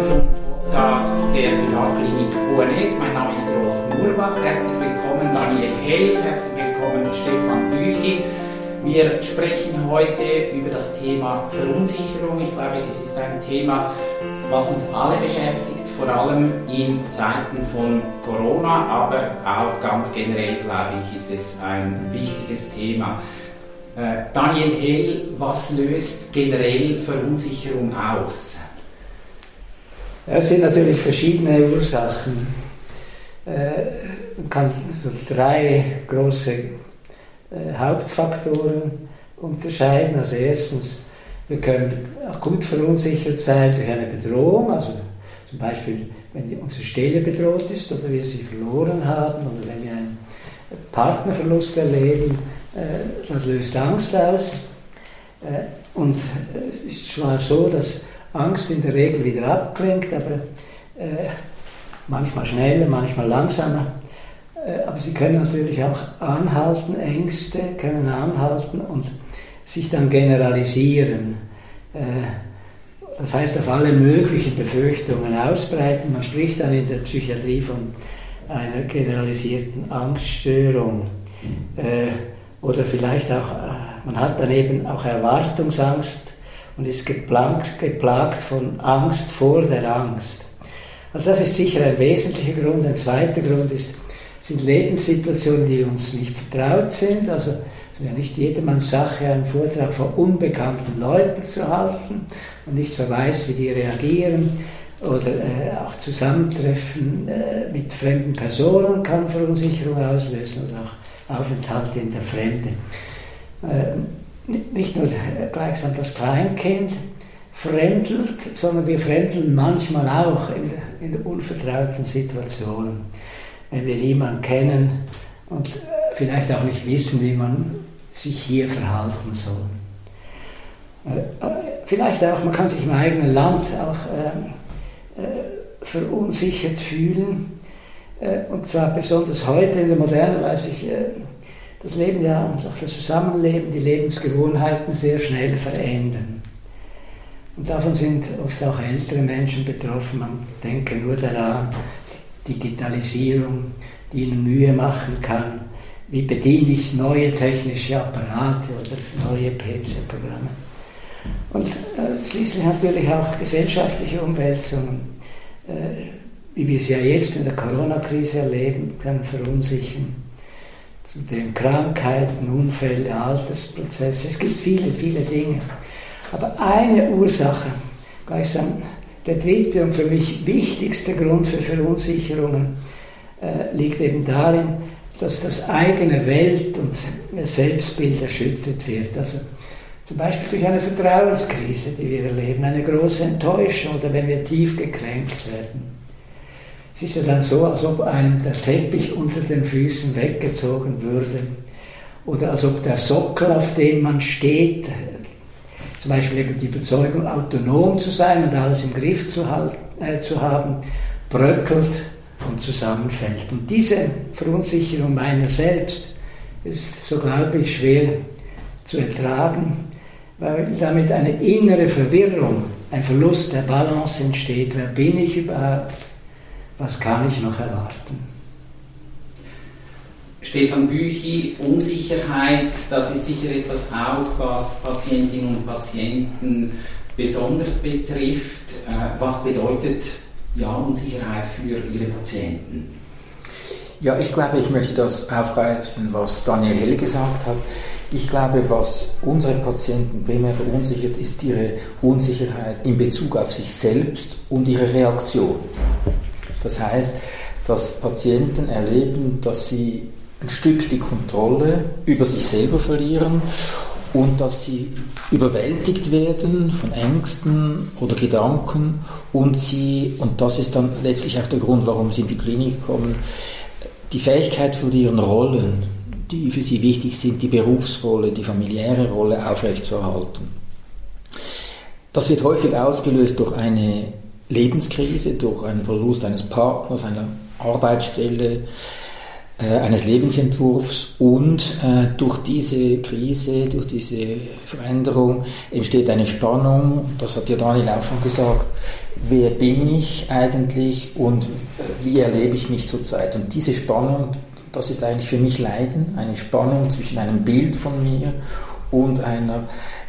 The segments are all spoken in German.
willkommen zum Podcast der Privatklinik UNEC. Mein Name ist Rolf Murbach. Herzlich willkommen Daniel Hell, herzlich willkommen Stefan Büchi. Wir sprechen heute über das Thema Verunsicherung. Ich glaube, es ist ein Thema, was uns alle beschäftigt, vor allem in Zeiten von Corona, aber auch ganz generell, glaube ich, ist es ein wichtiges Thema. Äh, Daniel Hell, was löst generell Verunsicherung aus? Es sind natürlich verschiedene Ursachen. Äh, man kann so drei große äh, Hauptfaktoren unterscheiden. Also erstens, wir können gut verunsichert sein durch eine Bedrohung, also zum Beispiel, wenn unsere Stelle bedroht ist oder wir sie verloren haben oder wenn wir einen Partnerverlust erleben, äh, das löst Angst aus. Und es ist zwar so, dass Angst in der Regel wieder abklingt, aber äh, manchmal schneller, manchmal langsamer. Äh, aber sie können natürlich auch anhalten, Ängste können anhalten und sich dann generalisieren. Äh, das heißt, auf alle möglichen Befürchtungen ausbreiten. Man spricht dann in der Psychiatrie von einer generalisierten Angststörung. Äh, oder vielleicht auch, äh, man hat dann eben auch Erwartungsangst und ist geplagt, geplagt von Angst vor der Angst. Also das ist sicher ein wesentlicher Grund. Ein zweiter Grund ist, sind Lebenssituationen, die uns nicht vertraut sind. Also es ist ja nicht jedermanns Sache, einen Vortrag vor unbekannten Leuten zu halten und nicht so weiß, wie die reagieren. Oder äh, auch Zusammentreffen äh, mit fremden Personen kann Verunsicherung auslösen oder auch Aufenthalte in der Fremde. Äh, nicht nur gleichsam das Kleinkind fremdelt, sondern wir fremdeln manchmal auch in, in unvertrauten Situationen. Wenn wir jemanden kennen und vielleicht auch nicht wissen, wie man sich hier verhalten soll. Äh, vielleicht auch, man kann sich im eigenen Land auch äh, äh, verunsichert fühlen. Äh, und zwar besonders heute in der Moderne, weil sich äh, das Leben ja und auch das Zusammenleben, die Lebensgewohnheiten sehr schnell verändern. Und davon sind oft auch ältere Menschen betroffen. Man denke nur daran, Digitalisierung, die ihnen Mühe machen kann. Wie bediene ich neue technische Apparate oder neue PC-Programme? Und äh, schließlich natürlich auch gesellschaftliche Umwälzungen, äh, wie wir sie ja jetzt in der Corona-Krise erleben, können verunsichern zu den Krankheiten, Unfälle, Altersprozesse. Es gibt viele, viele Dinge. Aber eine Ursache, gleichsam der dritte und für mich wichtigste Grund für Verunsicherungen, äh, liegt eben darin, dass das eigene Welt- und Selbstbild erschüttert wird. Also zum Beispiel durch eine Vertrauenskrise, die wir erleben, eine große Enttäuschung oder wenn wir tief gekränkt werden. Es ist ja dann so, als ob einem der Teppich unter den Füßen weggezogen würde oder als ob der Sockel, auf dem man steht, zum Beispiel eben die Überzeugung, autonom zu sein und alles im Griff zu, halten, äh, zu haben, bröckelt und zusammenfällt. Und diese Verunsicherung meiner selbst ist, so glaube ich, schwer zu ertragen, weil damit eine innere Verwirrung, ein Verlust der Balance entsteht. Wer bin ich überhaupt? Was kann ich noch erwarten? Stefan Büchi, Unsicherheit, das ist sicher etwas auch, was Patientinnen und Patienten besonders betrifft. Äh, was bedeutet ja, Unsicherheit für Ihre Patienten? Ja, ich glaube, ich möchte das aufgreifen, was Daniel Hell gesagt hat. Ich glaube, was unsere Patienten primär verunsichert, ist ihre Unsicherheit in Bezug auf sich selbst und ihre Reaktion. Das heißt, dass Patienten erleben, dass sie ein Stück die Kontrolle über sich selber verlieren und dass sie überwältigt werden von Ängsten oder Gedanken und sie, und das ist dann letztlich auch der Grund, warum sie in die Klinik kommen, die Fähigkeit verlieren, Rollen, die für sie wichtig sind, die Berufsrolle, die familiäre Rolle aufrechtzuerhalten. Das wird häufig ausgelöst durch eine Lebenskrise, durch einen Verlust eines Partners, einer Arbeitsstelle, äh, eines Lebensentwurfs und äh, durch diese Krise, durch diese Veränderung entsteht eine Spannung, das hat ja Daniel auch schon gesagt, wer bin ich eigentlich und äh, wie erlebe ich mich zurzeit. Und diese Spannung, das ist eigentlich für mich Leiden, eine Spannung zwischen einem Bild von mir und einer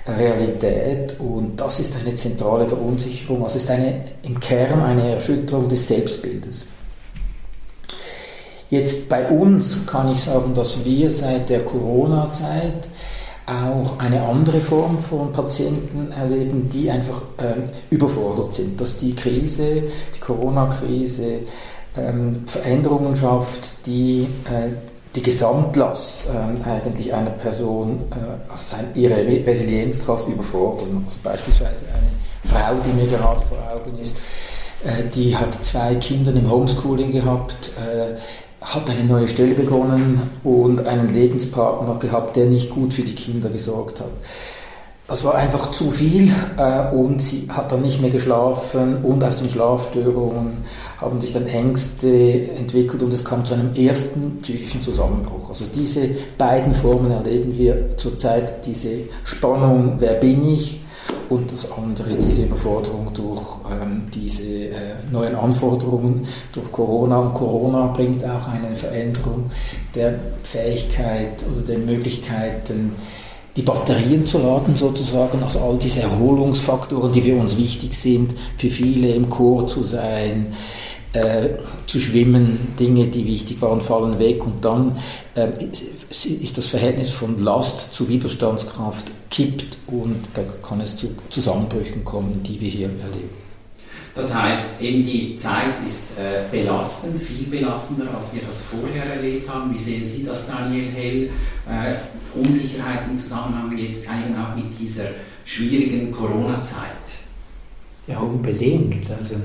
Realität. Und das ist eine zentrale Verunsicherung, also ist eine, im Kern eine Erschütterung des Selbstbildes. Jetzt bei uns kann ich sagen, dass wir seit der Corona-Zeit auch eine andere Form von Patienten erleben, die einfach ähm, überfordert sind, dass die Krise, die Corona-Krise ähm, Veränderungen schafft, die äh, die Gesamtlast ähm, eigentlich einer Person, äh, also ihre Resilienzkraft überfordern. Also beispielsweise eine Frau, die mir gerade vor Augen ist, äh, die hat zwei Kinder im Homeschooling gehabt, äh, hat eine neue Stelle begonnen und einen Lebenspartner gehabt, der nicht gut für die Kinder gesorgt hat. Das war einfach zu viel äh, und sie hat dann nicht mehr geschlafen und aus den Schlafstörungen haben sich dann Ängste entwickelt und es kam zu einem ersten psychischen Zusammenbruch. Also diese beiden Formen erleben wir zurzeit, diese Spannung, wer bin ich, und das andere diese Überforderung durch ähm, diese äh, neuen Anforderungen durch Corona. Und Corona bringt auch eine Veränderung der Fähigkeit oder der Möglichkeiten, die Batterien zu laden sozusagen, also all diese Erholungsfaktoren, die für uns wichtig sind, für viele im Chor zu sein, äh, zu schwimmen, Dinge, die wichtig waren, fallen weg und dann äh, ist das Verhältnis von Last zu Widerstandskraft kippt und da kann es zu Zusammenbrüchen kommen, die wir hier erleben. Das heißt, eben die Zeit ist äh, belastend, viel belastender, als wir das vorher erlebt haben. Wie sehen Sie das, Daniel Hell? Äh, Unsicherheit im Zusammenhang jetzt eben auch mit dieser schwierigen Corona-Zeit? Ja, unbedingt. Also,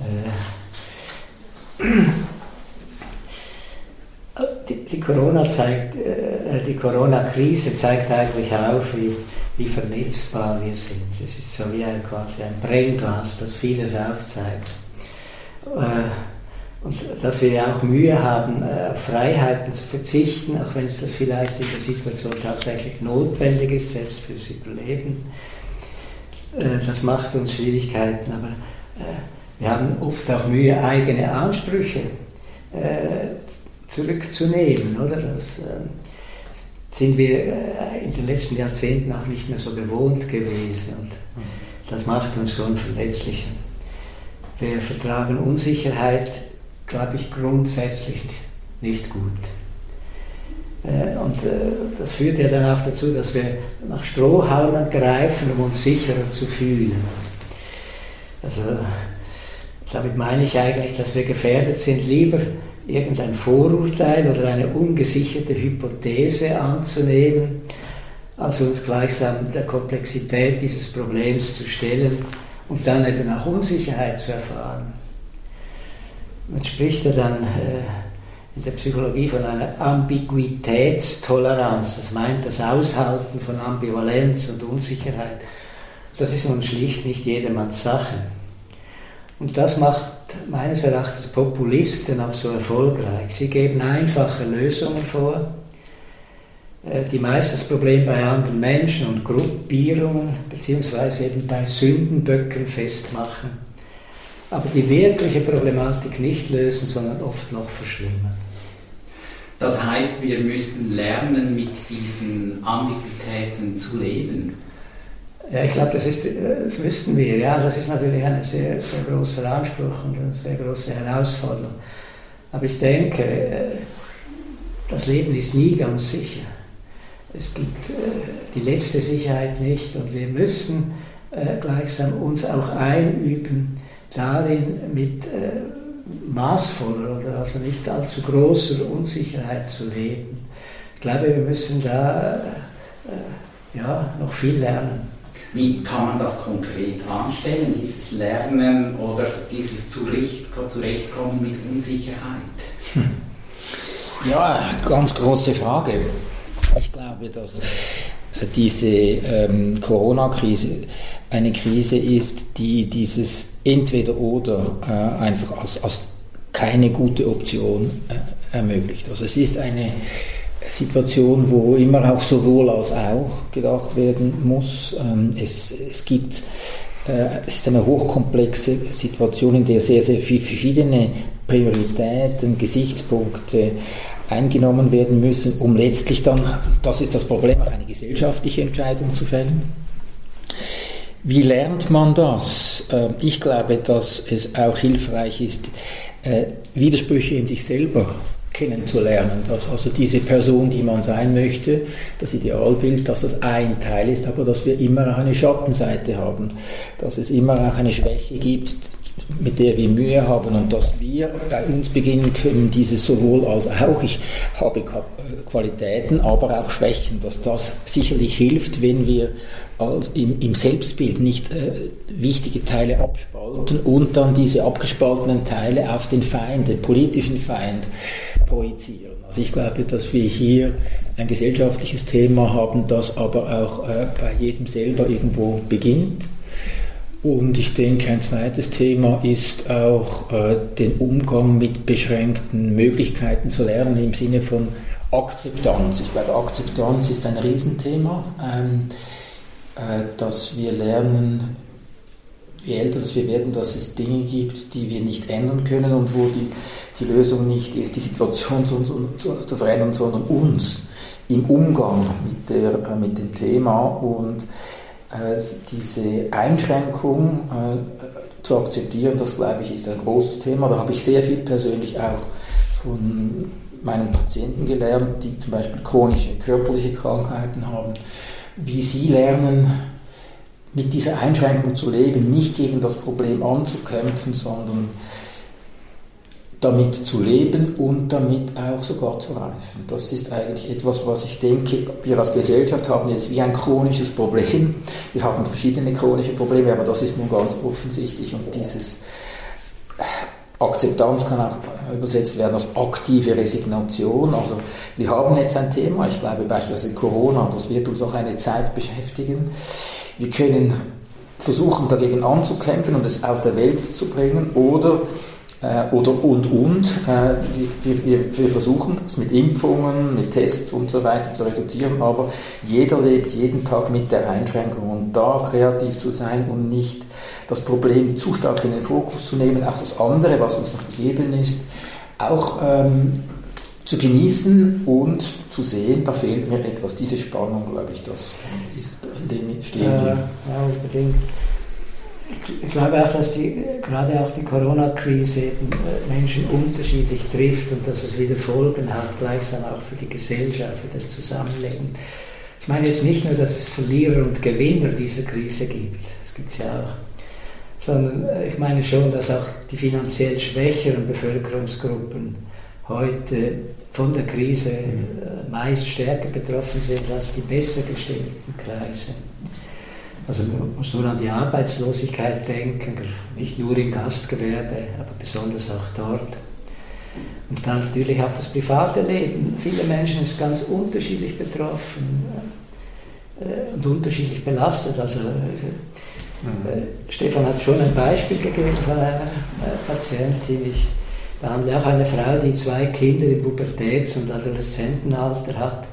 äh, die, die Corona zeigt, äh, die Corona-Krise zeigt eigentlich auf, wie, wie vernetzbar wir sind. Es ist so wie ein, quasi ein Brennglas, das vieles aufzeigt. Äh, und dass wir auch Mühe haben, äh, auf Freiheiten zu verzichten, auch wenn es das vielleicht in der Situation tatsächlich notwendig ist, selbst fürs Überleben. Das macht uns Schwierigkeiten, aber wir haben oft auch Mühe, eigene Ansprüche äh, zurückzunehmen. Oder? Das äh, sind wir äh, in den letzten Jahrzehnten auch nicht mehr so gewohnt gewesen. Und das macht uns schon verletzlicher. Wir vertragen Unsicherheit, glaube ich, grundsätzlich nicht gut. Äh, und äh, das führt ja dann auch dazu, dass wir nach Strohhalmen greifen, um uns sicherer zu fühlen. Also damit meine ich eigentlich, dass wir gefährdet sind, lieber irgendein Vorurteil oder eine ungesicherte Hypothese anzunehmen, als uns gleichsam der Komplexität dieses Problems zu stellen und dann eben auch Unsicherheit zu erfahren. Man spricht ja dann äh, in der Psychologie von einer Ambiguitätstoleranz. Das meint das Aushalten von Ambivalenz und Unsicherheit. Das ist nun schlicht nicht jedermanns Sache. Und das macht meines Erachtens Populisten auch so erfolgreich. Sie geben einfache Lösungen vor, äh, die meist das Problem bei anderen Menschen und Gruppierungen beziehungsweise eben bei Sündenböcken festmachen, aber die wirkliche Problematik nicht lösen, sondern oft noch verschlimmern. Das heißt, wir müssten lernen, mit diesen Ambiguitäten zu leben. Ja, ich glaube, das, das wüssten wir. Ja, das ist natürlich ein sehr, sehr großer Anspruch und eine sehr große Herausforderung. Aber ich denke, äh, das Leben ist nie ganz sicher. Es gibt äh, die letzte Sicherheit nicht und wir müssen äh, gleichsam uns auch einüben, darin mit maßvoller oder also nicht allzu großer Unsicherheit zu leben. Ich glaube, wir müssen da ja, noch viel lernen. Wie kann man das konkret anstellen, dieses Lernen oder dieses Zurechtkommen mit Unsicherheit? Hm. Ja, ganz große Frage. Ich glaube, dass äh, diese ähm, Corona-Krise eine Krise ist, die dieses Entweder-Oder äh, einfach als, als keine gute Option äh, ermöglicht. Also es ist eine Situation, wo immer auch sowohl als auch gedacht werden muss. Ähm, es, es gibt äh, es ist eine hochkomplexe Situation, in der sehr, sehr viele verschiedene Prioritäten, Gesichtspunkte eingenommen werden müssen, um letztlich dann, das ist das Problem, eine gesellschaftliche Entscheidung zu fällen. Wie lernt man das? Äh, ich glaube, dass es auch hilfreich ist, äh, Widersprüche in sich selber kennenzulernen. Dass also diese Person, die man sein möchte, das Idealbild, dass das ein Teil ist, aber dass wir immer auch eine Schattenseite haben, dass es immer auch eine Schwäche gibt, mit der wir Mühe haben und dass wir bei uns beginnen können, dieses sowohl als auch, ich habe Qualitäten, aber auch Schwächen, dass das sicherlich hilft, wenn wir im, Selbstbild nicht äh, wichtige Teile abspalten und dann diese abgespaltenen Teile auf den Feind, den politischen Feind projizieren. Also ich glaube, dass wir hier ein gesellschaftliches Thema haben, das aber auch äh, bei jedem selber irgendwo beginnt. Und ich denke, ein zweites Thema ist auch äh, den Umgang mit beschränkten Möglichkeiten zu lernen im Sinne von Akzeptanz. Ich glaube, Akzeptanz ist ein Riesenthema. Ähm, äh, dass wir lernen, je älter wir werden, dass es Dinge gibt, die wir nicht ändern können und wo die, die Lösung nicht ist, die Situation zu, zu, zu verändern, sondern uns im Umgang mit, der, äh, mit dem Thema und äh, diese Einschränkung äh, zu akzeptieren, das glaube ich ist ein großes Thema. Da habe ich sehr viel persönlich auch von meinen Patienten gelernt, die zum Beispiel chronische körperliche Krankheiten haben wie Sie lernen, mit dieser Einschränkung zu leben, nicht gegen das Problem anzukämpfen, sondern damit zu leben und damit auch sogar zu reifen. Das ist eigentlich etwas, was ich denke, wir als Gesellschaft haben jetzt wie ein chronisches Problem. Wir haben verschiedene chronische Probleme, aber das ist nun ganz offensichtlich und dieses Akzeptanz kann auch übersetzt werden als aktive Resignation. Also wir haben jetzt ein Thema, ich glaube beispielsweise Corona, das wird uns auch eine Zeit beschäftigen. Wir können versuchen dagegen anzukämpfen und es aus der Welt zu bringen oder äh, oder und und. Äh, wir, wir, wir, versuchen es mit Impfungen, mit Tests und so weiter zu reduzieren, aber jeder lebt jeden Tag mit der Einschränkung und da kreativ zu sein und nicht das Problem zu stark in den Fokus zu nehmen, auch das andere, was uns noch gegeben ist, auch ähm, zu genießen und zu sehen, da fehlt mir etwas. Diese Spannung, glaube ich, das ist, in dem stehen wir. Ja, unbedingt. Ich glaube auch, dass die, gerade auch die Corona-Krise äh, Menschen unterschiedlich trifft und dass es wieder Folgen hat, gleichsam auch für die Gesellschaft, für das Zusammenleben. Ich meine jetzt nicht nur, dass es Verlierer und Gewinner dieser Krise gibt, das gibt es ja auch, sondern äh, ich meine schon, dass auch die finanziell schwächeren Bevölkerungsgruppen heute von der Krise äh, meist stärker betroffen sind als die besser gestellten Kreise. Also man muss nur an die Arbeitslosigkeit denken, nicht nur im Gastgewerbe, aber besonders auch dort. Und dann natürlich auch das private Leben. Viele Menschen sind ganz unterschiedlich betroffen äh, und unterschiedlich belastet. Also äh, Stefan hat schon ein Beispiel gegeben von einer Patientin. Ich behandle auch eine Frau, die zwei Kinder im Pubertäts- und Adoleszentenalter hat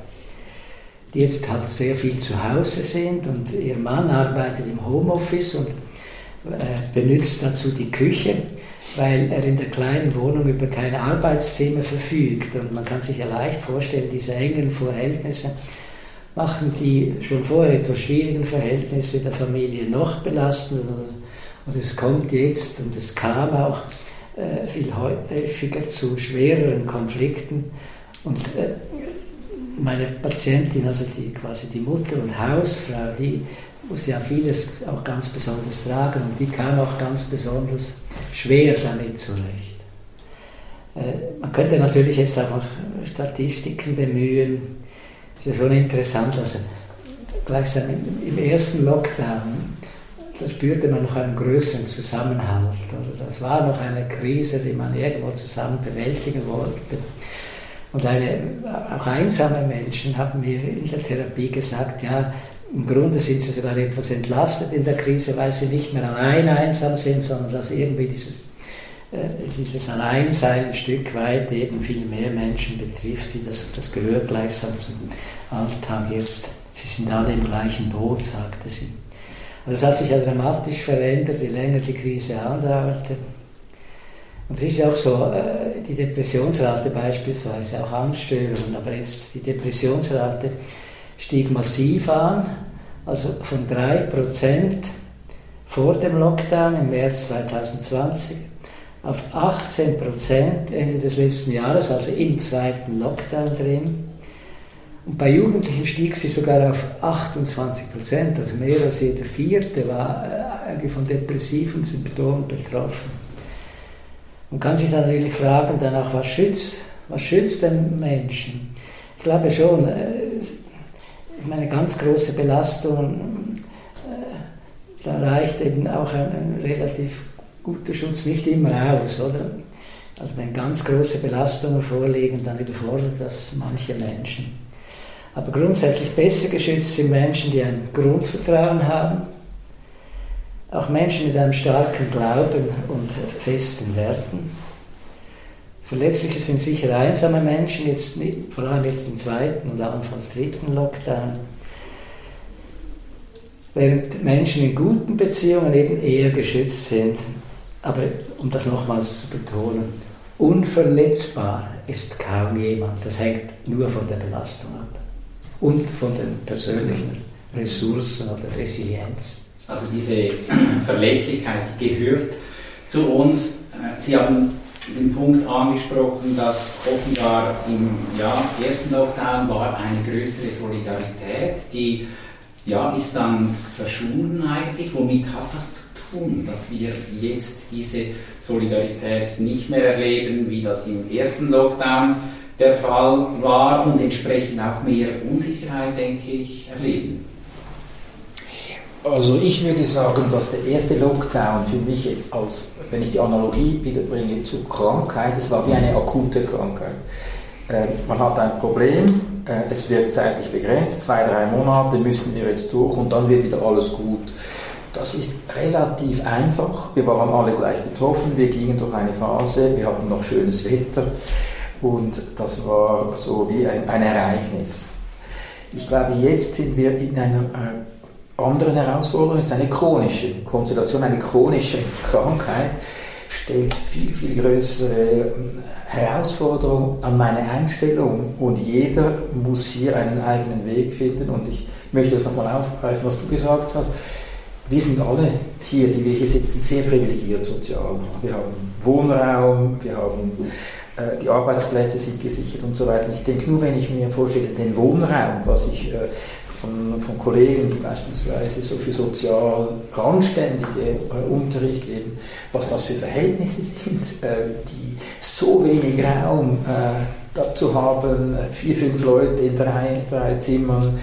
die jetzt halt sehr viel zu Hause sind und ihr Mann arbeitet im Homeoffice und äh, benutzt dazu die Küche, weil er in der kleinen Wohnung über keine Arbeitszimmer verfügt. Und man kann sich ja leicht vorstellen, diese engen Verhältnisse machen die schon vorher etwas schwierigen Verhältnisse der Familie noch belastender. Und es kommt jetzt, und es kam auch äh, viel häufiger zu schwereren Konflikten. Und äh, meine Patientin, also die quasi die Mutter und Hausfrau, die muss ja vieles auch ganz besonders tragen und die kam auch ganz besonders schwer damit zurecht. Äh, man könnte natürlich jetzt noch Statistiken bemühen. Das ist ja schon interessant. Also gleichsam im ersten Lockdown, da spürte man noch einen größeren Zusammenhalt. Oder das war noch eine Krise, die man irgendwo zusammen bewältigen wollte. Und eine, auch einsame Menschen haben mir in der Therapie gesagt, ja, im Grunde sind sie sogar etwas entlastet in der Krise, weil sie nicht mehr allein einsam sind, sondern dass irgendwie dieses dieses Alleinsein ein Stück weit eben viel mehr Menschen betrifft, wie das, das gehört gleichsam zum Alltag jetzt. Sie sind alle im gleichen Boot, sagte sie. Und das hat sich ja dramatisch verändert, je länger die Krise andauerte. Und es ist ja auch so, äh, die Depressionsrate beispielsweise, auch Angststörungen, aber jetzt die Depressionsrate stieg massiv an, also von 3% vor dem Lockdown im März 2020 auf 18% Ende des letzten Jahres, also im zweiten Lockdown drin. Und bei Jugendlichen stieg sie sogar auf 28% also mehr als jeder Vierte war äh, von depressiven Symptomen betroffen. Man kann sich dann natürlich fragen, danach, was schützt, was schützt den Menschen? Ich glaube schon, äh, meine ganz große Belastung, äh, da reicht eben auch ein, ein, relativ guter Schutz nicht immer aus, oder? Also wenn ganz große Belastungen vorliegen, dann überfordert das manche Menschen. Aber grundsätzlich besser geschützt sind Menschen, die ein Grundvertrauen haben, auch Menschen mit einem starken Glauben und festen Werten. Verletzliche sind sicher einsame Menschen, jetzt, vor allem jetzt im zweiten und anfangs dritten Lockdown. Während Menschen in guten Beziehungen eben eher geschützt sind. Aber um das nochmals zu betonen, unverletzbar ist kaum jemand. Das hängt nur von der Belastung ab und von den persönlichen Ressourcen oder Resilienz. Also diese Verlässlichkeit gehört zu uns. Äh, Sie haben den Punkt angesprochen, dass offenbar im ja, ersten Lockdown war eine größere Solidarität, die ja, ist dann verschwunden eigentlich. Womit hat das zu tun, dass wir jetzt diese Solidarität nicht mehr erleben, wie das im ersten Lockdown der Fall war und entsprechend auch mehr Unsicherheit, denke ich, erleben? Also ich würde sagen, dass der erste Lockdown für mich jetzt als, wenn ich die Analogie wieder bringe zur Krankheit, es war wie eine akute Krankheit. Äh, man hat ein Problem, äh, es wird zeitlich begrenzt, zwei, drei Monate müssen wir jetzt durch und dann wird wieder alles gut. Das ist relativ einfach. Wir waren alle gleich betroffen, wir gingen durch eine Phase, wir hatten noch schönes Wetter und das war so wie ein, ein Ereignis. Ich glaube, jetzt sind wir in einer äh, anderen Herausforderung ist eine chronische Konstellation, eine chronische Krankheit stellt viel, viel größere ähm, Herausforderungen an meine Einstellung und jeder muss hier einen eigenen Weg finden und ich möchte das nochmal aufgreifen, was du gesagt hast. Wir sind alle hier, die wir hier sitzen, sehr privilegiert sozial. Wir haben Wohnraum, wir haben äh, die Arbeitsplätze sind gesichert und so weiter. Ich denke nur, wenn ich mir vorstelle, den Wohnraum, was ich äh, von, von Kollegen, die beispielsweise so für sozial randständige äh, Unterricht geben, was das für Verhältnisse sind, äh, die so wenig Raum äh, dazu haben, vier, fünf Leute in drei, drei Zimmern,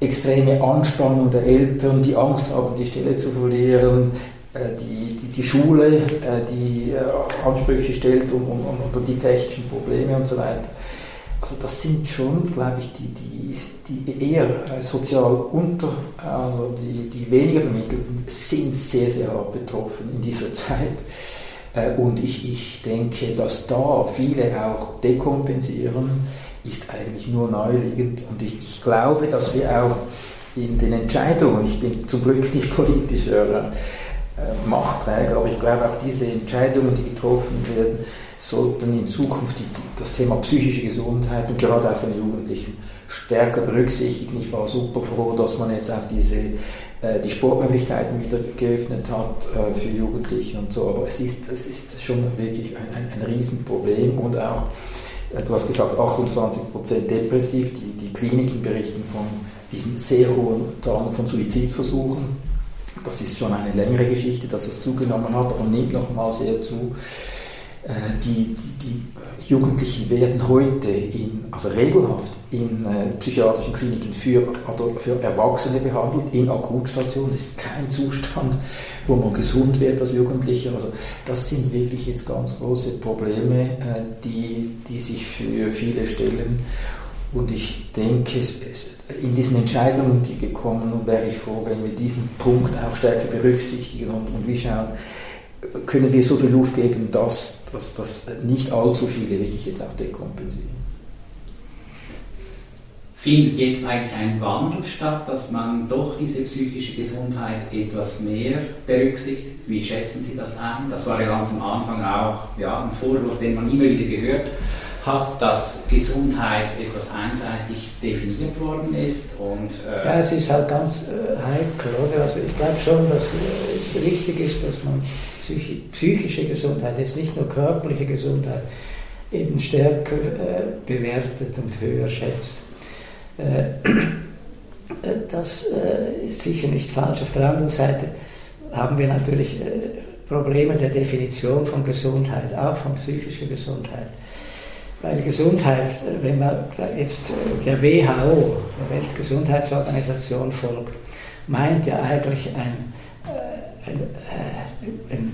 extreme Anspannung der Eltern, die Angst haben, die Stelle zu verlieren, äh, die, die, die, Schule, äh, die äh, Ansprüche stellt und, und, und, die technischen Probleme und so weiter. Also das sind schon, glaube ich, die, die, die eher äh, sozial unter, also die, die weniger Bemittelten sind sehr, sehr hart betroffen in dieser Zeit. Äh, und ich, ich denke, dass da viele auch dekompensieren, ist eigentlich nur naheliegend. Und ich, ich glaube, dass wir auch in den Entscheidungen, ich bin zum Glück nicht politischer äh, Machtträger, aber ich glaube auch diese Entscheidungen, die getroffen werden, sollten in Zukunft die, das Thema psychische Gesundheit und gerade auch von Jugendlichen stärker berücksichtigen. Ich war super froh, dass man jetzt auch diese, äh, die Sportmöglichkeiten wieder geöffnet hat äh, für Jugendliche und so. Aber es ist, es ist schon wirklich ein, ein, ein Riesenproblem und auch, äh, du hast gesagt, 28% depressiv. Die, die Kliniken berichten von diesen sehr hohen Zahlen von Suizidversuchen. Das ist schon eine längere Geschichte, dass das zugenommen hat und nimmt nochmal sehr zu. Äh, die, die, die, Jugendlichen werden heute in, also regelhaft in äh, psychiatrischen Kliniken für, für Erwachsene behandelt, in Akutstationen. Das ist kein Zustand, wo man gesund wird als Jugendlicher. Also das sind wirklich jetzt ganz große Probleme, äh, die, die sich für viele stellen. Und ich denke, in diesen Entscheidungen, die gekommen sind, wäre ich froh, wenn wir diesen Punkt auch stärker berücksichtigen und, und wie schauen, können wir so viel Luft geben, dass, dass, dass nicht allzu viele wirklich jetzt auch dekompensieren. Findet jetzt eigentlich ein Wandel statt, dass man doch diese psychische Gesundheit etwas mehr berücksichtigt? Wie schätzen Sie das ein? Das war ja ganz am Anfang auch ja, ein Vorwurf, den man immer wieder gehört hat, dass Gesundheit etwas einseitig definiert worden ist. Und, äh ja, es ist halt ganz äh, heikel, oder? Also ich glaube schon, dass äh, es wichtig ist, dass man psychi psychische Gesundheit, jetzt nicht nur körperliche Gesundheit, eben stärker äh, bewertet und höher schätzt. Äh, das äh, ist sicher nicht falsch. Auf der anderen Seite haben wir natürlich Probleme der Definition von Gesundheit, auch von psychischer Gesundheit. Weil Gesundheit, wenn man jetzt der WHO, der Weltgesundheitsorganisation folgt, meint ja eigentlich ein, ein, ein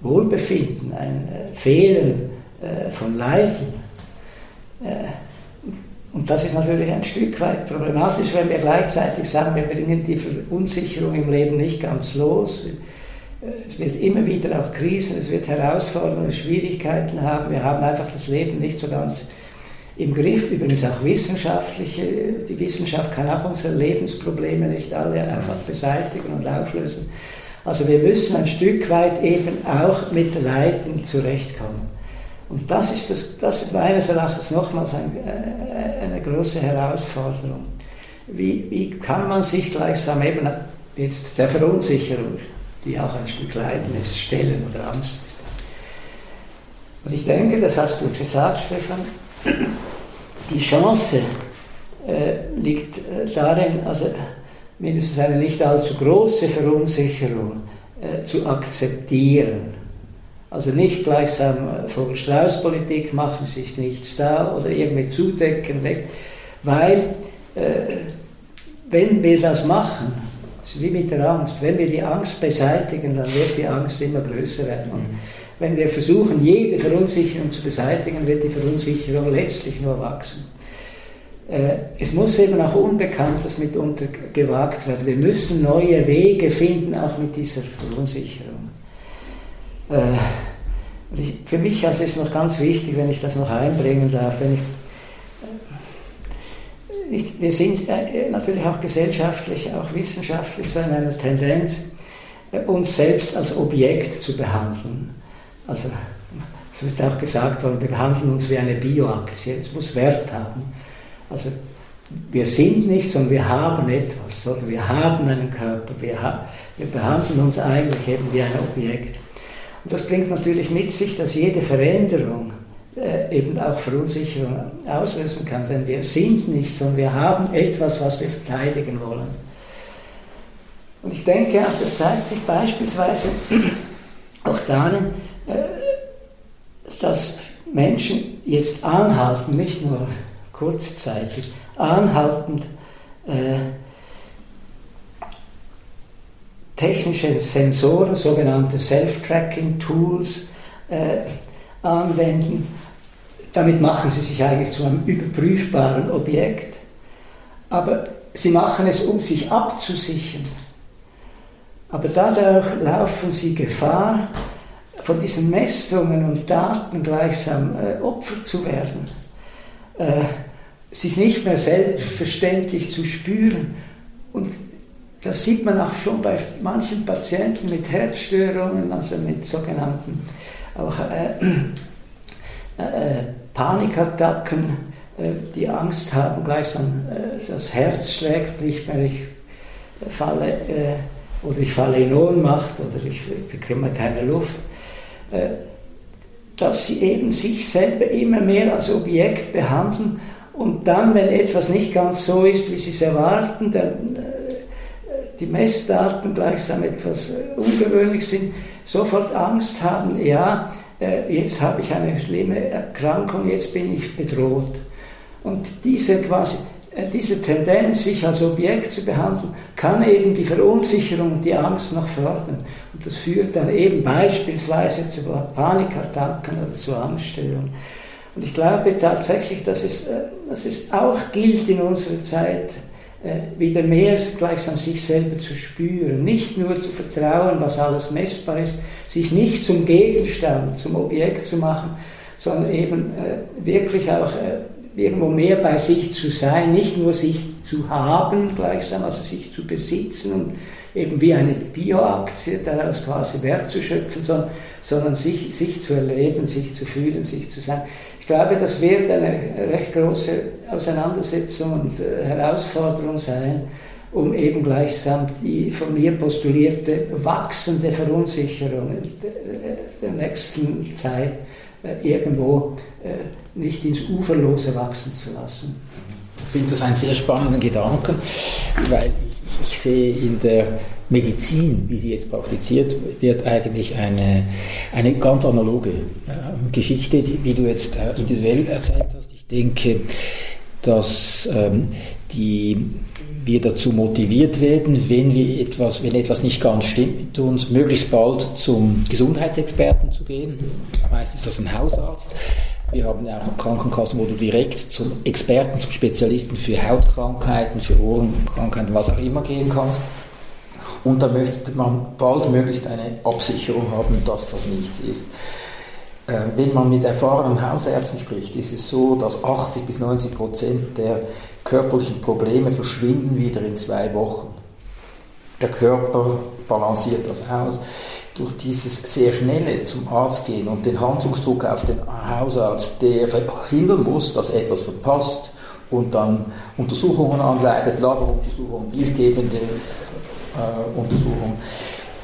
Wohlbefinden, ein Fehlen von Leiden und das ist natürlich ein Stück weit problematisch, wenn wir gleichzeitig sagen, wir bringen die Verunsicherung im Leben nicht ganz los. Es wird immer wieder auch Krisen, es wird Herausforderungen, Schwierigkeiten haben. Wir haben einfach das Leben nicht so ganz im Griff. Übrigens auch wissenschaftliche. Die Wissenschaft kann auch unsere Lebensprobleme nicht alle einfach beseitigen und auflösen. Also wir müssen ein Stück weit eben auch mit Leiden zurechtkommen. Und das ist das, das meines Erachtens nochmals ein, äh, eine große Herausforderung. Wie, wie kann man sich gleichsam eben jetzt der Verunsicherung, die auch ein Stück Leiden ist, stellen oder Angst ist? Und ich denke, das hast du gesagt, Stefan, die Chance äh, liegt äh, darin, also mindestens eine nicht allzu große Verunsicherung äh, zu akzeptieren also nicht gleichsam äh, Vogel-Strauß-Politik machen, es ist nichts da oder irgendwie zudecken, weg. Weil, äh, wenn wir das machen, ist wie mit der Angst, wenn wir die Angst beseitigen, dann wird die Angst immer größer werden. Und wenn wir versuchen, jede Verunsicherung zu beseitigen, wird die Verunsicherung letztlich nur wachsen. Äh, es muss eben auch Unbekanntes mitunter gewagt werden. Wir müssen neue Wege finden, auch mit dieser Verunsicherung. Äh, ich, für mich also ist noch ganz wichtig, wenn ich das noch einbringen darf, wenn ich, äh, ich wir sind äh, natürlich auch gesellschaftlich, auch wissenschaftlich so in einer Tendenz, uns selbst als Objekt zu behandeln. Also, so ist auch gesagt worden, wir behandeln uns wie eine Bioaktie, es muss Wert haben. Also, wir sind nicht, sondern wir haben etwas, oder wir haben einen Körper, wir, wir behandeln uns eigentlich eben wie ein Objekt. Und das bringt natürlich mit sich, dass jede Veränderung äh, eben auch Verunsicherung auslösen kann, denn wir sind nicht, sondern wir haben etwas, was wir verteidigen wollen. Und ich denke auch, das zeigt sich beispielsweise auch darin, äh, dass Menschen jetzt anhalten, nicht nur kurzzeitig, anhaltend äh, technische Sensoren, sogenannte Self-Tracking-Tools anwenden. Damit machen sie sich eigentlich zu einem überprüfbaren Objekt. Aber sie machen es, um sich abzusichern. Aber dadurch laufen sie Gefahr, von diesen Messungen und Daten gleichsam äh, Opfer zu werden. Äh, sich nicht mehr selbstverständlich zu spüren und das sieht man auch schon bei manchen Patienten mit Herzstörungen, also mit sogenannten auch äh, äh, Panikattacken, äh, die Angst haben, gleichsam äh, das Herz schlägt nicht mehr, ich falle äh, oder ich falle in Ohnmacht oder ich bekomme keine Luft. Dass sie eben sich selber immer mehr als Objekt behandeln und dann, wenn etwas nicht ganz so ist, wie sie es erwarten, dann die Messdaten gleichsam etwas ungewöhnlich sind, sofort Angst haben, ja, jetzt habe ich eine schlimme Erkrankung, jetzt bin ich bedroht. Und diese quasi äh, diese Tendenz, sich als Objekt zu behandeln, kann eben die Verunsicherung und die Angst noch fördern. Und das führt dann eben beispielsweise zu Panikattacken oder zu Angststörungen. Und ich glaube tatsächlich, dass es, dass es auch gilt in unserer Zeit, äh, wieder mehr gleichsam sich selber zu spüren, nicht nur zu vertrauen, was alles messbar ist, sich nicht zum Gegenstand, zum Objekt zu machen, sondern eben äh, wirklich auch äh, irgendwo mehr bei sich zu sein, nicht nur sich zu haben gleichsam, also sich zu besitzen und eben wie eine Bioaktie daraus quasi Wert zu schöpfen, sondern, sondern sich, sich zu erleben, sich zu fühlen, sich zu sein. Ich glaube, das wird eine recht große Auseinandersetzung und äh, Herausforderung sein, um eben gleichsam die von mir postulierte wachsende Verunsicherung der nächsten Zeit äh, irgendwo äh, nicht ins Uferlose wachsen zu lassen. Ich finde das einen sehr spannenden Gedanken, weil ich sehe in der Medizin, wie sie jetzt praktiziert wird, eigentlich eine, eine ganz analoge äh, Geschichte, die, wie du jetzt äh, individuell erzählt hast. Ich denke, dass ähm, die, wir dazu motiviert werden, wenn, wir etwas, wenn etwas nicht ganz stimmt mit uns, möglichst bald zum Gesundheitsexperten zu gehen. Meistens ist das ein Hausarzt. Wir haben auch Krankenkassen, wo du direkt zum Experten, zum Spezialisten für Hautkrankheiten, für Ohrenkrankheiten, was auch immer gehen kannst. Und da möchte man bald möglichst eine Absicherung haben, dass das nichts ist. Äh, wenn man mit erfahrenen Hausärzten spricht, ist es so, dass 80 bis 90 Prozent der körperlichen Probleme verschwinden wieder in zwei Wochen. Der Körper balanciert das aus. Durch dieses sehr schnelle zum Arzt gehen und den Handlungsdruck auf den Hausarzt, der verhindern muss, dass etwas verpasst und dann Untersuchungen anleitet, Laboruntersuchungen, bildgebende Untersuchung.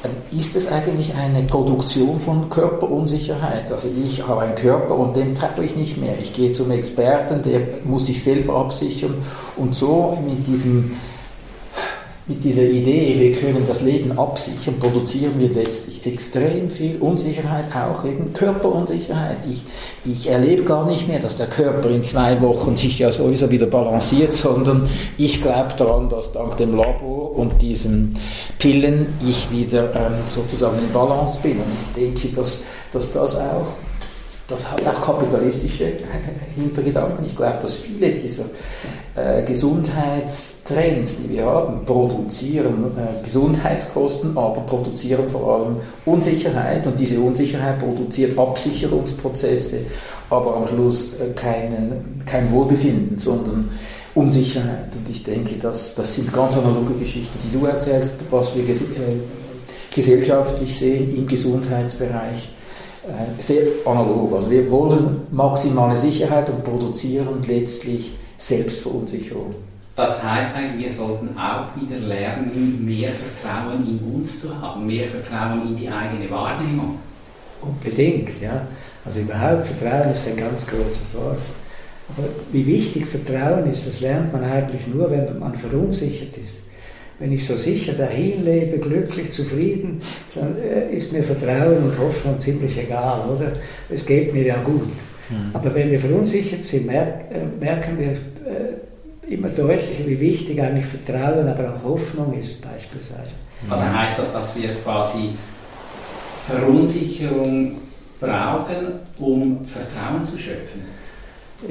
Ähm, ist es eigentlich eine Produktion von Körperunsicherheit? Also ich habe einen Körper und den traue ich nicht mehr. Ich gehe zum Experten, der muss sich selber absichern und so mit diesem mit dieser Idee, wir können das Leben absichern, produzieren wir letztlich extrem viel Unsicherheit, auch eben Körperunsicherheit. Ich, ich erlebe gar nicht mehr, dass der Körper in zwei Wochen sich ja sowieso wieder balanciert, sondern ich glaube daran, dass dank dem Labor und diesen Pillen ich wieder ähm, sozusagen in Balance bin. Und ich denke, dass, dass das auch das hat auch kapitalistische Hintergedanken. Ich glaube, dass viele dieser äh, Gesundheitstrends, die wir haben, produzieren äh, Gesundheitskosten, aber produzieren vor allem Unsicherheit und diese Unsicherheit produziert Absicherungsprozesse, aber am Schluss äh, keinen, kein Wohlbefinden, sondern Unsicherheit. Und ich denke, dass, das sind ganz analoge Geschichten, die du erzählst, was wir ges gesellschaftlich sehen im Gesundheitsbereich sehr analog. Also wir wollen maximale Sicherheit und produzieren letztlich Selbstverunsicherung. Das heißt eigentlich, wir sollten auch wieder lernen, mehr Vertrauen in uns zu haben, mehr Vertrauen in die eigene Wahrnehmung. Unbedingt, ja. Also überhaupt Vertrauen ist ein ganz großes Wort. Aber wie wichtig Vertrauen ist, das lernt man eigentlich nur, wenn man verunsichert ist wenn ich so sicher dahin lebe, glücklich, zufrieden, dann äh, ist mir Vertrauen und Hoffnung ziemlich egal, oder? Es geht mir ja gut. Mhm. Aber wenn wir verunsichert sind, äh, merken wir immer deutlicher, wie wichtig eigentlich Vertrauen, aber auch Hoffnung ist beispielsweise. Also heißt das, dass wir quasi Verunsicherung brauchen, um Vertrauen zu schöpfen?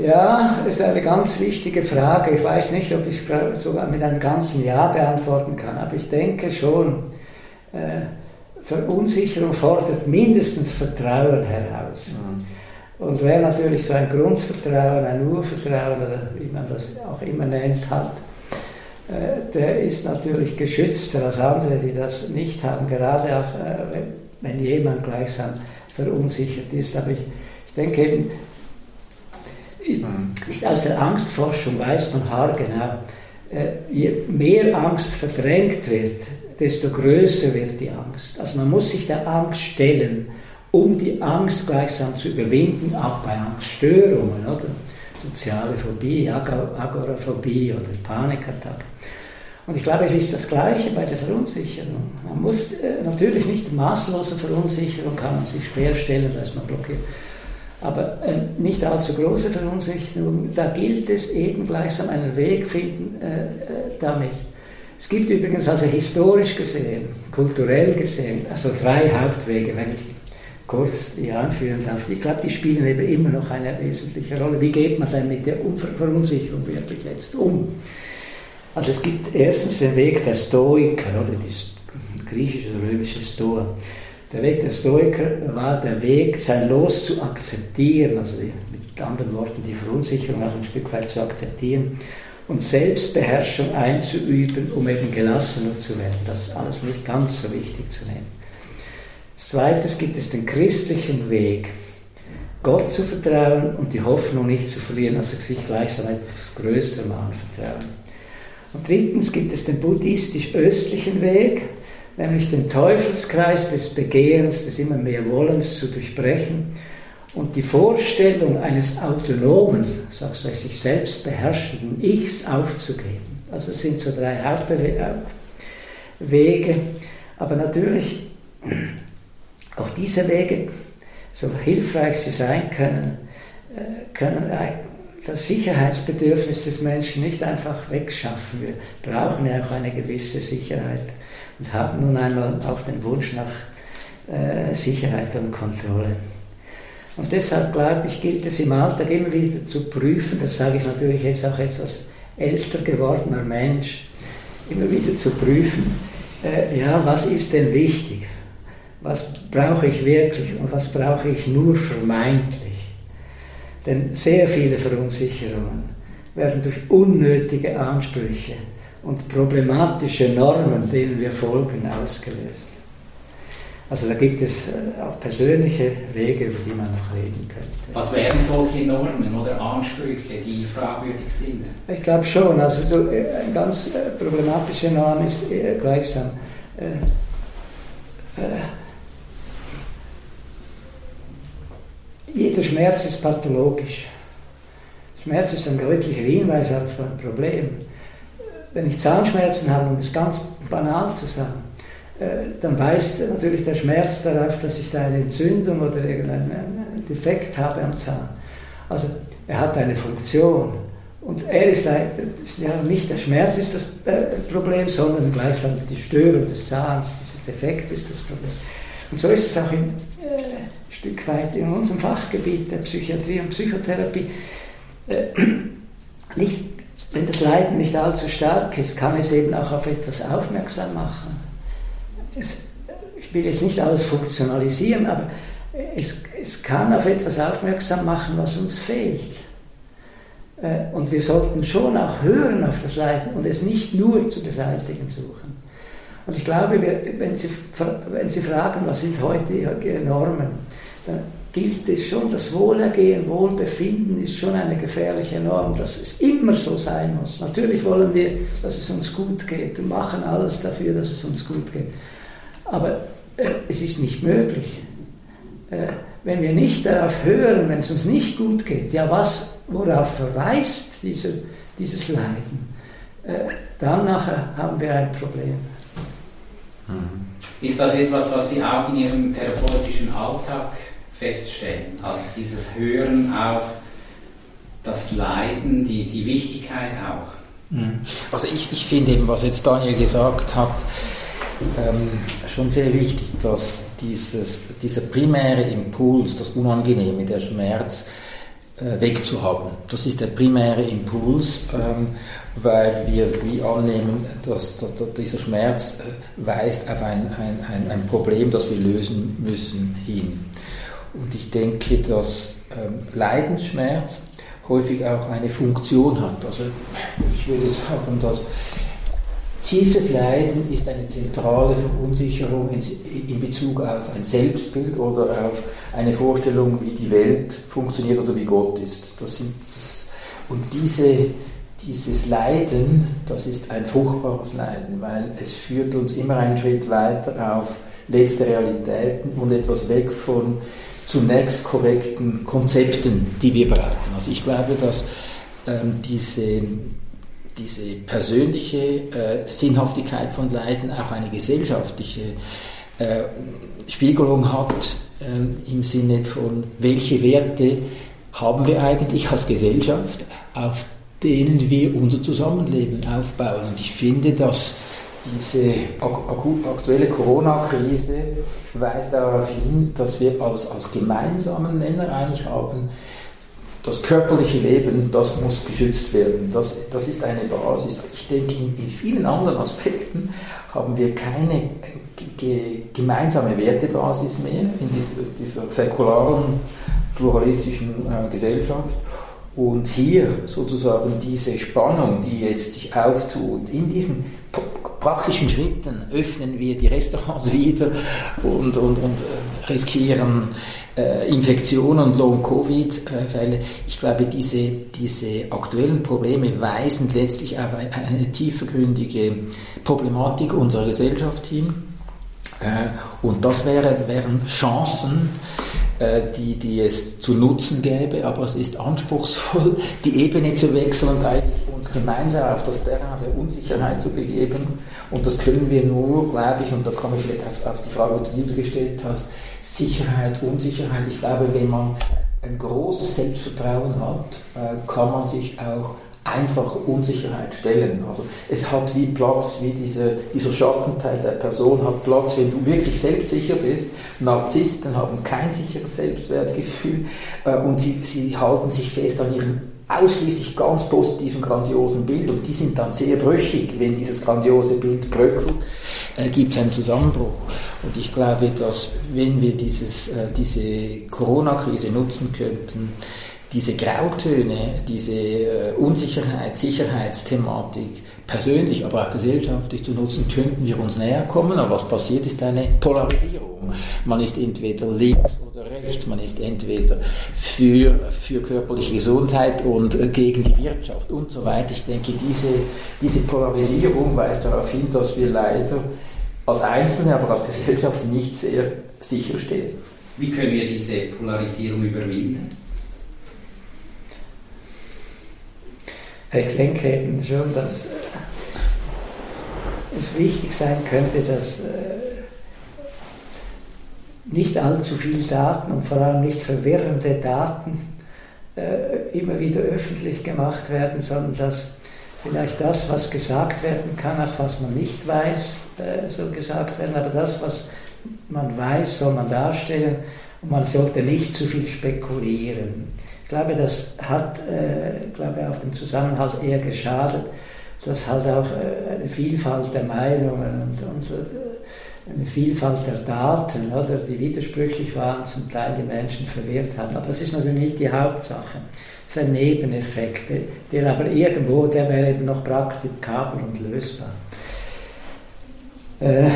Ja, das ist eine ganz wichtige Frage. Ich weiß nicht, ob ich es sogar mit einem ganzen Ja beantworten kann, aber ich denke schon, äh, Verunsicherung fordert mindestens Vertrauen heraus. Mhm. Und wer natürlich so ein Grundvertrauen, ein Urvertrauen oder wie man das auch immer nennt, hat, äh, der ist natürlich geschützter als andere, die das nicht haben, gerade auch äh, wenn jemand gleichsam verunsichert ist. Aber ich, ich denke eben, aus der Angstforschung weiß man haargenau, äh, je mehr Angst verdrängt wird, desto größer wird die Angst. Also man muss sich der Angst stellen, um die Angst gleichsam zu überwinden, auch bei Angststörungen, oder? Soziale Phobie, Agoraphobie oder Panikattacken. Und ich glaube, es ist das Gleiche bei der Verunsicherung. Man muss äh, natürlich nicht maßlose Verunsicherung, kann man sich schwerstellen, da ist man blockiert aber äh, nicht allzu große Verunsicherung. Da gilt es eben gleichsam einen Weg finden äh, äh, damit. Es gibt übrigens also historisch gesehen, kulturell gesehen, also drei Hauptwege, wenn ich kurz die anführen darf. Ich glaube, die spielen eben immer noch eine wesentliche Rolle. Wie geht man denn mit der Verunsicherung wirklich jetzt um? Also es gibt erstens den Weg der Stoiker, oder die griechische oder römische Stoa. Der Weg der Stoiker war der Weg, sein Los zu akzeptieren, also mit anderen Worten die Verunsicherung auch ein Stück weit zu akzeptieren und Selbstbeherrschung einzuüben, um eben gelassener zu werden. Das ist alles nicht ganz so wichtig zu nehmen. Als zweites gibt es den christlichen Weg, Gott zu vertrauen und die Hoffnung nicht zu verlieren, also sich gleichsam etwas Größerem anvertrauen. Und drittens gibt es den buddhistisch-östlichen Weg, nämlich den Teufelskreis des Begehrens, des immer mehr Wollens zu durchbrechen und die Vorstellung eines autonomen, sagst du, sich selbst beherrschenden Ichs aufzugeben. Also es sind so drei Hauptwege. Aber natürlich, auch diese Wege, so hilfreich sie sein können, äh, können das Sicherheitsbedürfnis des Menschen nicht einfach wegschaffen. Wir brauchen ja auch eine gewisse Sicherheit und haben nun einmal auch den Wunsch nach äh, Sicherheit und Kontrolle. Und deshalb glaube ich, gilt es im Alltag immer wieder zu prüfen, das sage ich natürlich jetzt auch etwas älter gewordener Mensch, immer wieder zu prüfen, äh, ja, was ist denn wichtig? Was brauche ich wirklich und was brauche ich nur vermeintlich? Denn sehr viele Verunsicherungen werden durch unnötige Ansprüche und problematische Normen, denen wir folgen, ausgelöst. Also da gibt es äh, auch persönliche Wege, über die man noch reden könnte. Was wären solche Normen oder Ansprüche, die fragwürdig sind? Ich glaube schon. Also so äh, eine ganz äh, problematische Norm ist gleichsam äh, äh, jeder Schmerz ist pathologisch. Schmerz ist ein deutlicher Hinweis auf ein Problem. Wenn ich Zahnschmerzen habe, um es ganz banal zu sagen, äh, dann weist natürlich der Schmerz darauf, dass ich da eine Entzündung oder irgendeinen Defekt habe am Zahn. Also er hat eine Funktion. Und er ist, ja nicht der Schmerz ist das äh, Problem, sondern gleichsam die Störung des Zahns, dieser Defekt ist das Problem. Und so ist es auch äh, Stück weit in unserem Fachgebiet der Psychiatrie und Psychotherapie. Äh, nicht, wenn das Leiden nicht allzu stark ist, kann es eben auch auf etwas aufmerksam machen. Es, ich will jetzt nicht alles funktionalisieren, aber es, es kann auf etwas aufmerksam machen, was uns fehlt. Äh, und wir sollten schon auch hören auf das Leiden und es nicht nur zu beseitigen suchen. Und ich glaube, wenn Sie, wenn Sie fragen, was sind heute Normen, dann gilt es schon, das Wohlergehen, Wohlbefinden ist schon eine gefährliche Norm, dass es immer so sein muss. Natürlich wollen wir, dass es uns gut geht und machen alles dafür, dass es uns gut geht. Aber äh, es ist nicht möglich. Äh, wenn wir nicht darauf hören, wenn es uns nicht gut geht, ja, was, worauf verweist diese, dieses Leiden, äh, dann nachher haben wir ein Problem. Mhm. Ist das etwas, was Sie auch in Ihrem therapeutischen Alltag feststellen? Also dieses Hören auf das Leiden, die, die Wichtigkeit auch? Mhm. Also ich, ich finde eben, was jetzt Daniel gesagt hat, ähm, schon sehr wichtig, dass dieses, dieser primäre Impuls, das Unangenehme, der Schmerz, äh, wegzuhaben. Das ist der primäre Impuls, ähm, weil wir wie annehmen, dass, dass, dass dieser Schmerz äh, weist auf ein, ein, ein, ein, Problem, das wir lösen müssen, hin. Und ich denke, dass ähm, Leidensschmerz häufig auch eine Funktion hat. Also ich würde sagen, dass Tiefes Leiden ist eine zentrale Verunsicherung in, Bezug auf ein Selbstbild oder auf eine Vorstellung, wie die Welt funktioniert oder wie Gott ist. Das sind, und diese, dieses Leiden, das ist ein furchtbares Leiden, weil es führt uns immer einen Schritt weiter auf letzte Realitäten und etwas weg von zunächst korrekten Konzepten, die wir brauchen. Also ich glaube, dass ähm, diese diese persönliche äh, Sinnhaftigkeit von Leiden auch eine gesellschaftliche äh, Spiegelung hat äh, im Sinne von, welche Werte haben wir eigentlich als Gesellschaft, auf denen wir unser Zusammenleben aufbauen. Und ich finde, dass diese aktuelle Corona-Krise weist darauf hin, dass wir als, als gemeinsamen Nenner eigentlich haben, das körperliche Leben, das muss geschützt werden. Das, das ist eine Basis. Ich denke, in, in vielen anderen Aspekten haben wir keine ge gemeinsame Wertebasis mehr in dieser, dieser säkularen, pluralistischen äh, Gesellschaft. Und hier sozusagen diese Spannung, die jetzt sich auftut, in diesen praktischen Schritten öffnen wir die Restaurants wieder und, und, und äh, riskieren äh, Infektionen und Long-Covid-Fälle. Ich glaube, diese, diese aktuellen Probleme weisen letztlich auf eine, tiefergründige Problematik unserer Gesellschaft hin. Äh, und das wären, wären Chancen, die, die es zu nutzen gäbe, aber es ist anspruchsvoll, die Ebene zu wechseln und eigentlich uns gemeinsam auf das Terrain der Unsicherheit zu begeben. Und das können wir nur, glaube ich, und da komme ich vielleicht auf, auf die Frage, die du gestellt hast, Sicherheit, Unsicherheit. Ich glaube, wenn man ein großes Selbstvertrauen hat, äh, kann man sich auch einfach Unsicherheit stellen. Also es hat wie Platz, wie diese, dieser Schattenteil der Person hat Platz, wenn du wirklich selbstsicher bist. Narzissten haben kein sicheres Selbstwertgefühl äh, und sie, sie halten sich fest an ihrem ausschließlich ganz positiven, grandiosen Bild und die sind dann sehr brüchig. Wenn dieses grandiose Bild bröckelt, äh, gibt es einen Zusammenbruch. Und ich glaube, dass wenn wir dieses, äh, diese Corona-Krise nutzen könnten, diese Grautöne, diese äh, Unsicherheit, Sicherheitsthematik persönlich, aber auch gesellschaftlich zu nutzen, könnten wir uns näher kommen. Aber was passiert, ist eine Polarisierung. Man ist entweder links oder rechts, man ist entweder für, für körperliche Gesundheit und äh, gegen die Wirtschaft und so weiter. Ich denke, diese, diese Polarisierung weist darauf hin, dass wir leider als Einzelne, aber als Gesellschaft nicht sehr sicher stehen. Wie können wir diese Polarisierung überwinden? Ich denke eben schon, dass äh, es wichtig sein könnte, dass äh, nicht allzu viel Daten und vor allem nicht verwirrende Daten äh, immer wieder öffentlich gemacht werden, sondern dass vielleicht das, was gesagt werden kann, auch was man nicht weiß, so gesagt werden, aber das, was man weiß, soll man darstellen. Und man sollte nicht zu viel spekulieren glaube, das hat äh, glaube auch dem Zusammenhalt eher geschadet, dass halt auch äh, eine Vielfalt der Meinungen und, und äh, eine Vielfalt der Daten, oder, die widersprüchlich waren, zum Teil die Menschen verwirrt haben. Aber das ist natürlich nicht die Hauptsache. Das ist ein Nebeneffekt, der aber irgendwo, der wäre eben noch praktikabel und lösbar. Äh,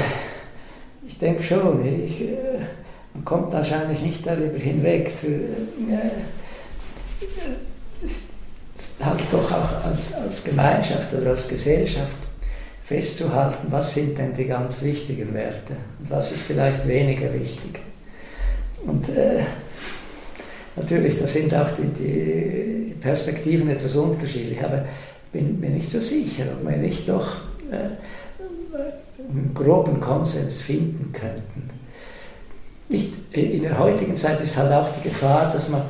ich denke schon, ich, äh, man kommt wahrscheinlich nicht darüber hinweg. Zu, äh, halt doch auch als, als Gemeinschaft oder als Gesellschaft festzuhalten, was sind denn die ganz wichtigen Werte und was ist vielleicht weniger wichtig. Und äh, natürlich, da sind auch die, die, Perspektiven etwas unterschiedlich, aber bin mir nicht so sicher, ob wir nicht doch äh, einen groben Konsens finden könnten. Nicht, in der heutigen Zeit ist halt auch die Gefahr, dass man,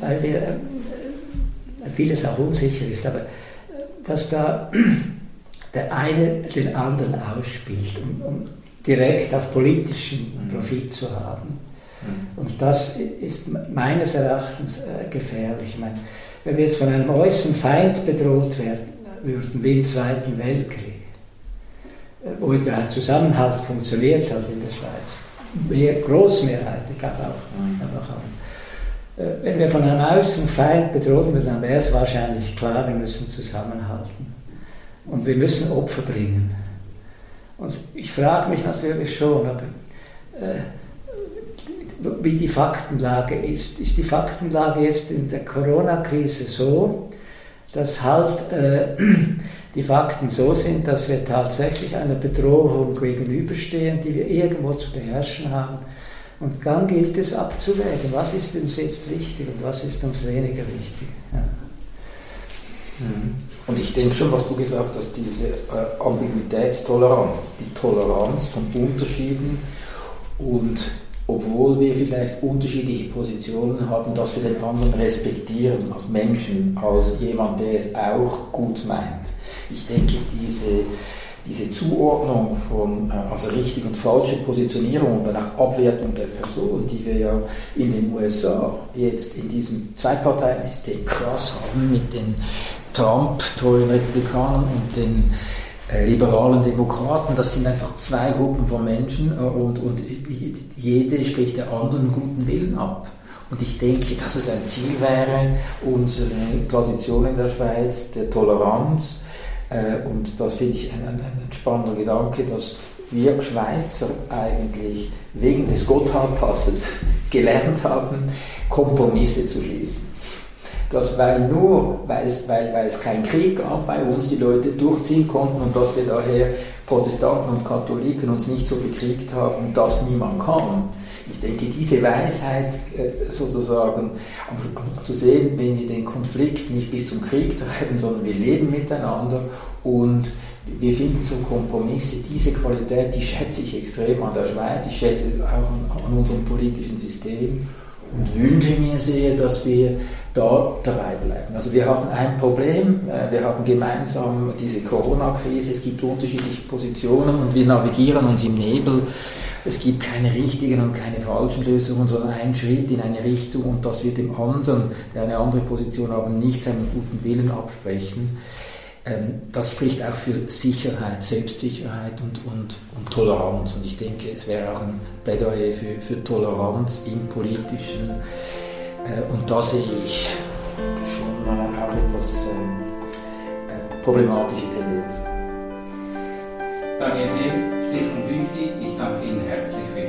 weil wir äh, vieles auch unsicher ist, aber äh, dass da der eine den anderen ausspielt, um, um direkt auch politischen mhm. Profit zu haben. Mhm. Und das ist meines Erachtens äh, gefährlich. Ich meine, wenn wir jetzt von einem äußeren Feind bedroht werden würden, wie im Zweiten Weltkrieg, wo der Zusammenhalt funktioniert hat in der Schweiz, mehr, Großmehrheit, ich habe auch, mhm. hab auch wenn wir von einem äußeren Feind bedroht werden, dann wäre es wahrscheinlich klar, wir müssen zusammenhalten. Und wir müssen Opfer bringen. Und ich frage mich natürlich schon, aber, äh, wie die Faktenlage ist. Ist die Faktenlage jetzt in der Corona-Krise so, dass halt äh, die Fakten so sind, dass wir tatsächlich einer Bedrohung gegenüberstehen, die wir irgendwo zu beherrschen haben? Und dann gilt es abzuwägen, was ist uns jetzt wichtig und was ist uns weniger wichtig. Ja. Mhm. Und ich denke schon, was du gesagt hast, diese äh, Ambiguitätstoleranz, die Toleranz von Unterschieden und obwohl wir vielleicht unterschiedliche Positionen haben, dass wir den anderen respektieren als Menschen, als jemand, der es auch gut meint. Ich denke, diese diese Zuordnung von äh, also richtig und falsche Positionierung und dann auch Abwertung der Person, die wir ja in den USA jetzt in diesem Zwei-Parteien-System krass haben mit den Trump-treuen Republikanern und den äh, liberalen Demokraten, das sind einfach zwei Gruppen von Menschen äh, und, und jede spricht der anderen guten Willen ab. Und ich denke, dass es ein Ziel wäre, unsere Tradition in der Schweiz der Toleranz, und das finde ich ein, ein, ein, spannender Gedanke, dass wir Schweizer eigentlich wegen des Gotthardpasses gelernt haben, Kompromisse zu schließen. Dass weil nur, weil es, weil, weil es keinen Krieg gab bei uns, die Leute durchziehen konnten und dass wir daher Protestanten und Katholiken uns nicht so bekriegt haben, dass niemand kam. Ich denke, diese Weisheit äh, sozusagen zu sehen, wenn wir den Konflikt nicht bis zum Krieg treiben, sondern wir leben miteinander und wir finden so Kompromisse, diese Qualität, die schätze ich extrem an der Schweiz, ich schätze auch an, unserem politischen System und wünsche mir sehr, dass wir da dabei bleiben. Also wir haben ein Problem, äh, wir haben gemeinsam diese Corona-Krise, es gibt unterschiedliche Positionen und wir navigieren uns im Nebel es gibt keine richtigen und keine falschen Lösungen, sondern einen Schritt in eine Richtung und dass wir dem anderen, der eine andere Position haben, nicht seinen guten Willen absprechen. Ähm, das spricht auch für Sicherheit, Selbstsicherheit und, und, und Toleranz. Und ich denke, es wäre auch ein Plädoyer für, für Toleranz im Politischen. Äh, und da sehe ich schon auch etwas ähm, äh, problematische Tendenzen. Daniel Hehl, Stefan Büchli, ich danke Ihnen herzlich für